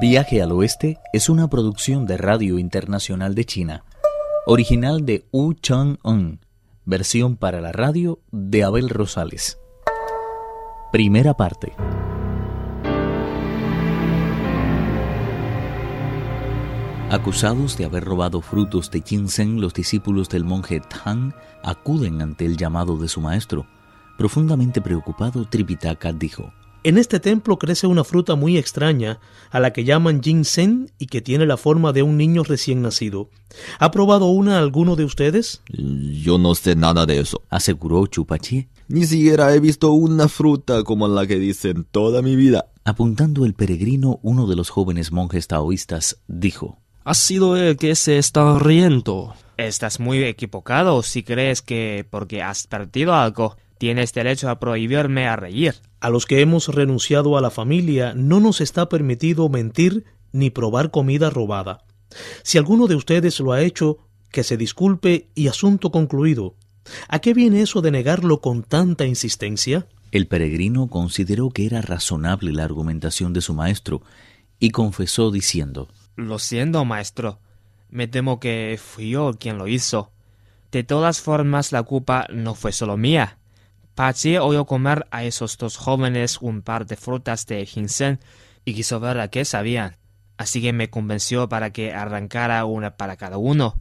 Viaje al Oeste es una producción de Radio Internacional de China, original de Wu Chang-un, versión para la radio de Abel Rosales. Primera parte. Acusados de haber robado frutos de ginseng, los discípulos del monje Tang acuden ante el llamado de su maestro. Profundamente preocupado, Tripitaka dijo, en este templo crece una fruta muy extraña, a la que llaman ginseng y que tiene la forma de un niño recién nacido. ¿Ha probado una alguno de ustedes? Yo no sé nada de eso, aseguró Chupachi. Ni siquiera he visto una fruta como la que dicen toda mi vida. Apuntando el peregrino, uno de los jóvenes monjes taoístas dijo: Ha sido el que se está riendo. Estás muy equivocado si crees que porque has perdido algo tienes derecho a prohibirme a reír. A los que hemos renunciado a la familia no nos está permitido mentir ni probar comida robada. Si alguno de ustedes lo ha hecho, que se disculpe y asunto concluido. ¿A qué viene eso de negarlo con tanta insistencia? El peregrino consideró que era razonable la argumentación de su maestro y confesó diciendo Lo siento, maestro. Me temo que fui yo quien lo hizo. De todas formas, la culpa no fue solo mía. Pachi oyó comer a esos dos jóvenes un par de frutas de ginseng y quiso ver a qué sabían. Así que me convenció para que arrancara una para cada uno.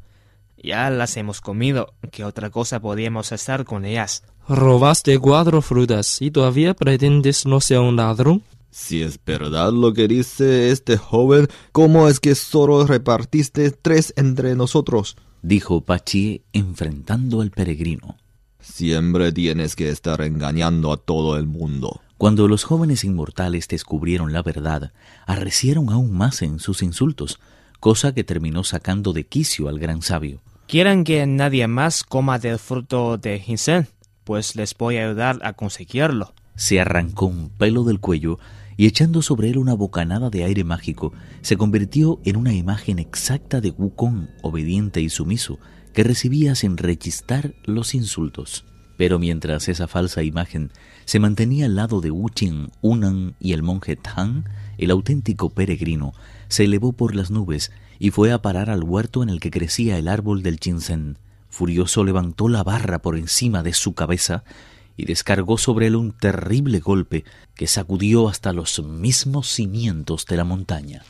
Ya las hemos comido. ¿Qué otra cosa podíamos hacer con ellas? Robaste cuatro frutas y todavía pretendes no ser un ladrón. Si es verdad lo que dice este joven, ¿cómo es que solo repartiste tres entre nosotros? dijo Pachi enfrentando al peregrino. Siempre tienes que estar engañando a todo el mundo. Cuando los jóvenes inmortales descubrieron la verdad, arrecieron aún más en sus insultos, cosa que terminó sacando de quicio al gran sabio. ¿Quieren que nadie más coma del fruto de ginseng? Pues les voy a ayudar a conseguirlo. Se arrancó un pelo del cuello y echando sobre él una bocanada de aire mágico, se convirtió en una imagen exacta de Wukong, obediente y sumiso, que recibía sin rechistar los insultos. Pero mientras esa falsa imagen se mantenía al lado de Wuqing, Unan y el monje Tang, el auténtico peregrino se elevó por las nubes y fue a parar al huerto en el que crecía el árbol del ginseng. Furioso levantó la barra por encima de su cabeza y descargó sobre él un terrible golpe que sacudió hasta los mismos cimientos de la montaña.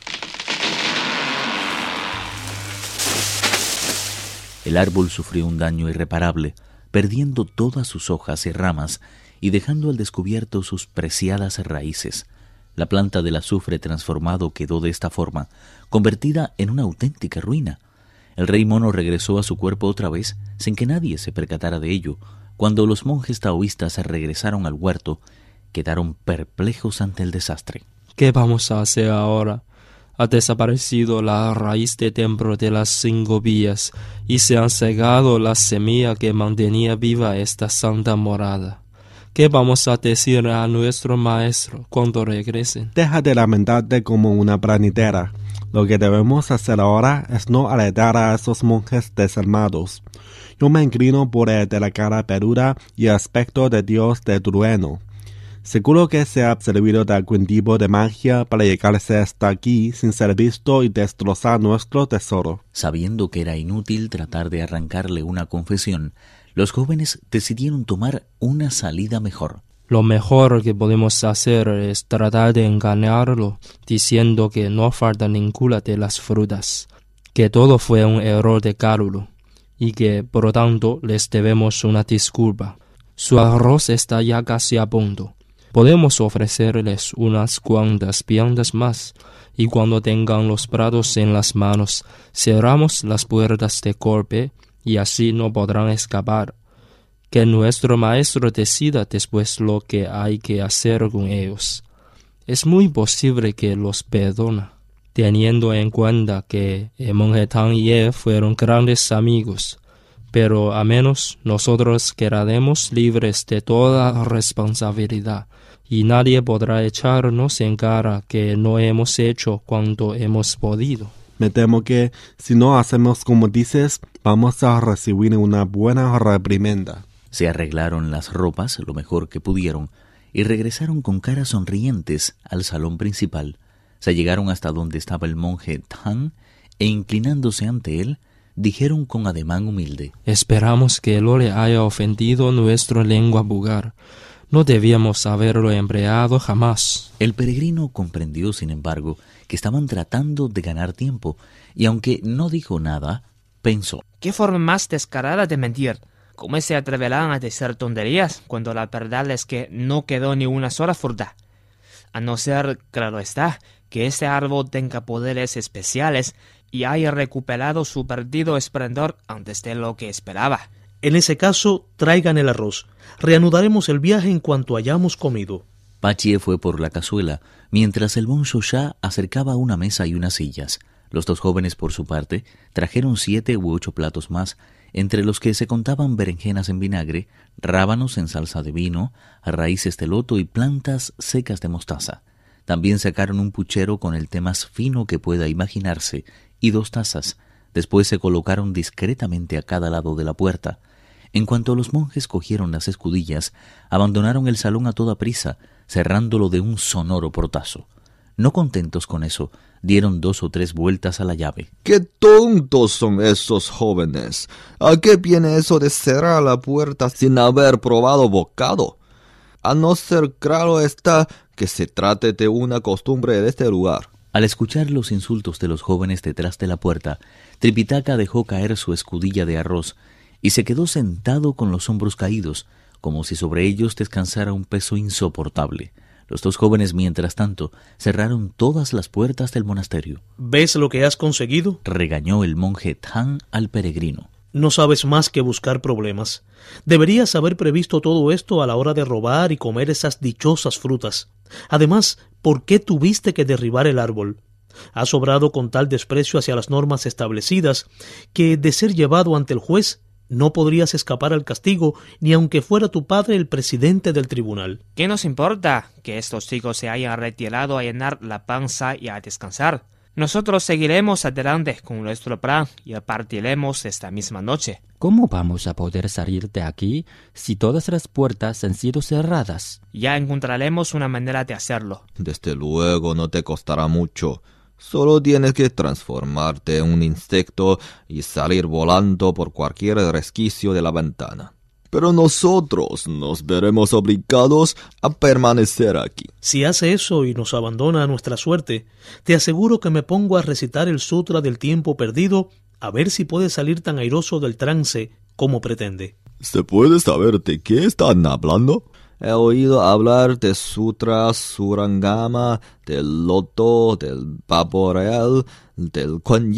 El árbol sufrió un daño irreparable, perdiendo todas sus hojas y ramas y dejando al descubierto sus preciadas raíces. La planta del azufre transformado quedó de esta forma, convertida en una auténtica ruina. El rey mono regresó a su cuerpo otra vez sin que nadie se percatara de ello. Cuando los monjes taoístas regresaron al huerto, quedaron perplejos ante el desastre. ¿Qué vamos a hacer ahora? Ha desaparecido la raíz de templo de las cinco vías y se han cegado la semilla que mantenía viva esta santa morada. ¿Qué vamos a decir a nuestro maestro cuando regresen? Deja de lamentarte como una planitera. Lo que debemos hacer ahora es no alertar a esos monjes desarmados. Yo me inclino por el de la cara peluda y aspecto de Dios de trueno. Seguro que se ha servido de algún tipo de magia para llegarse hasta aquí sin ser visto y destrozar nuestro tesoro. Sabiendo que era inútil tratar de arrancarle una confesión, los jóvenes decidieron tomar una salida mejor. Lo mejor que podemos hacer es tratar de engañarlo, diciendo que no falta ninguna de las frutas, que todo fue un error de Cárulo, y que por lo tanto les debemos una disculpa. Su arroz está ya casi a punto podemos ofrecerles unas cuantas viandas más, y cuando tengan los prados en las manos, cerramos las puertas de golpe, y así no podrán escapar. Que nuestro maestro decida después lo que hay que hacer con ellos. Es muy posible que los perdona, teniendo en cuenta que el monje Tang y él fueron grandes amigos pero a menos nosotros quedaremos libres de toda responsabilidad y nadie podrá echarnos en cara que no hemos hecho cuanto hemos podido. Me temo que si no hacemos como dices, vamos a recibir una buena reprimenda. Se arreglaron las ropas lo mejor que pudieron y regresaron con caras sonrientes al salón principal. Se llegaron hasta donde estaba el monje Tang e inclinándose ante él, dijeron con ademán humilde Esperamos que no le haya ofendido nuestra lengua vulgar. No debíamos haberlo empleado jamás. El peregrino comprendió, sin embargo, que estaban tratando de ganar tiempo, y aunque no dijo nada, pensó ¿Qué forma más descarada de mentir? ¿Cómo se atreverán a decir tonterías cuando la verdad es que no quedó ni una sola fruta? A no ser, claro está, que este árbol tenga poderes especiales y haya recuperado su perdido esplendor antes de lo que esperaba. En ese caso, traigan el arroz. Reanudaremos el viaje en cuanto hayamos comido. Pachie fue por la cazuela, mientras el bon ya acercaba una mesa y unas sillas. Los dos jóvenes, por su parte, trajeron siete u ocho platos más, entre los que se contaban berenjenas en vinagre, rábanos en salsa de vino, raíces de loto y plantas secas de mostaza. También sacaron un puchero con el té más fino que pueda imaginarse y dos tazas. Después se colocaron discretamente a cada lado de la puerta. En cuanto los monjes cogieron las escudillas, abandonaron el salón a toda prisa, cerrándolo de un sonoro portazo. No contentos con eso, dieron dos o tres vueltas a la llave. ¡Qué tontos son esos jóvenes! ¿A qué viene eso de cerrar la puerta sin haber probado bocado? A no ser claro está que se trate de una costumbre de este lugar. Al escuchar los insultos de los jóvenes detrás de la puerta, Tripitaka dejó caer su escudilla de arroz y se quedó sentado con los hombros caídos, como si sobre ellos descansara un peso insoportable. Los dos jóvenes, mientras tanto, cerraron todas las puertas del monasterio. ¿Ves lo que has conseguido? regañó el monje Tan al peregrino. No sabes más que buscar problemas. Deberías haber previsto todo esto a la hora de robar y comer esas dichosas frutas. Además, ¿por qué tuviste que derribar el árbol? Has obrado con tal desprecio hacia las normas establecidas que, de ser llevado ante el juez, no podrías escapar al castigo ni aunque fuera tu padre el presidente del tribunal. ¿Qué nos importa que estos chicos se hayan retirado a llenar la panza y a descansar? Nosotros seguiremos adelante con nuestro plan y partiremos esta misma noche. ¿Cómo vamos a poder salir de aquí si todas las puertas han sido cerradas? Ya encontraremos una manera de hacerlo. Desde luego no te costará mucho. Solo tienes que transformarte en un insecto y salir volando por cualquier resquicio de la ventana. Pero nosotros nos veremos obligados a permanecer aquí. Si hace eso y nos abandona a nuestra suerte, te aseguro que me pongo a recitar el Sutra del tiempo perdido a ver si puede salir tan airoso del trance como pretende. ¿Se puede saber de qué están hablando? He oído hablar de Sutra Surangama, del Loto, del Pavo Real, del Kuan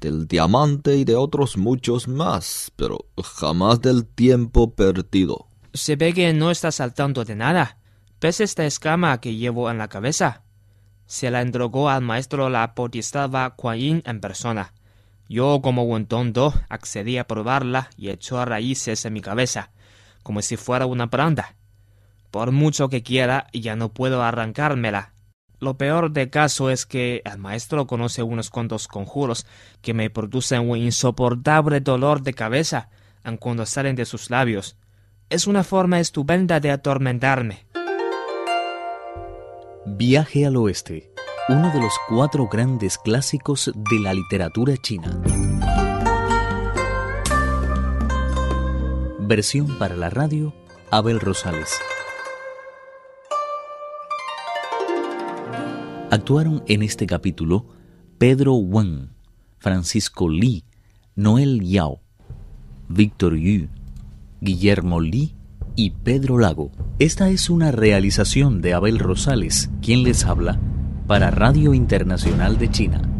del Diamante y de otros muchos más, pero jamás del tiempo perdido. Se ve que no estás al tanto de nada. ¿Ves esta escama que llevo en la cabeza? Se la entregó al maestro la Bodhisattva Kuan Yin en persona. Yo, como buen tonto, accedí a probarla y echó raíces en mi cabeza, como si fuera una planta. Por mucho que quiera, ya no puedo arrancármela. Lo peor del caso es que el maestro conoce unos cuantos conjuros que me producen un insoportable dolor de cabeza cuando salen de sus labios. Es una forma estupenda de atormentarme. Viaje al oeste, uno de los cuatro grandes clásicos de la literatura china. Versión para la radio, Abel Rosales. Actuaron en este capítulo Pedro Wang, Francisco Li, Noel Yao, Víctor Yu, Guillermo Li y Pedro Lago. Esta es una realización de Abel Rosales, quien les habla, para Radio Internacional de China.